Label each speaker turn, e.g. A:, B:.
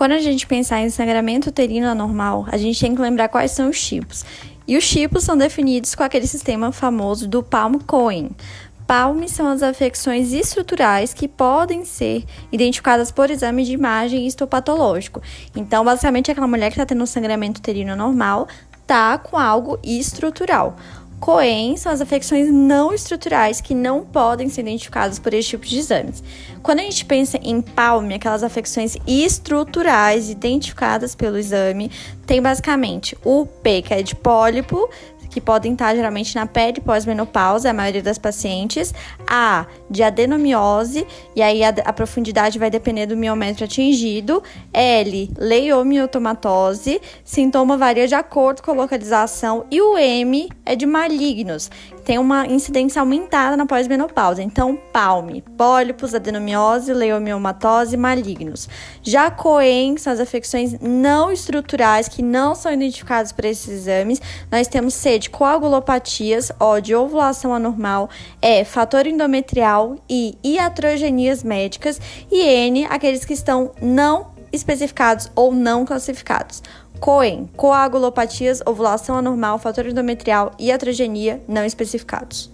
A: Quando a gente pensar em sangramento uterino anormal, a gente tem que lembrar quais são os tipos. E os tipos são definidos com aquele sistema famoso do Palm-Cohen. Palme são as afecções estruturais que podem ser identificadas por exame de imagem histopatológico. Então, basicamente, aquela mulher que está tendo um sangramento uterino normal está com algo estrutural. Coen são as afecções não estruturais que não podem ser identificadas por esse tipo de exames. Quando a gente pensa em palme, aquelas afecções estruturais identificadas pelo exame, tem basicamente o P, que é de pólipo, que podem estar geralmente na pele pós-menopausa, a maioria das pacientes. A, de adenomiose, e aí a, a profundidade vai depender do miômetro atingido. L, leiomiotomatose, sintoma varia de acordo com a localização. E o M é de malignos, tem uma incidência aumentada na pós-menopausa. Então, palme, pólipos, adenomiose, leomiomatose, malignos. Já Coen são as afecções não estruturais que não são identificadas por esses exames. Nós temos C de coagulopatias, O de ovulação anormal, E fator endometrial e iatrogenias médicas e N aqueles que estão não especificados ou não classificados. COEM, coagulopatias, ovulação anormal, fator endometrial e atrogenia não especificados.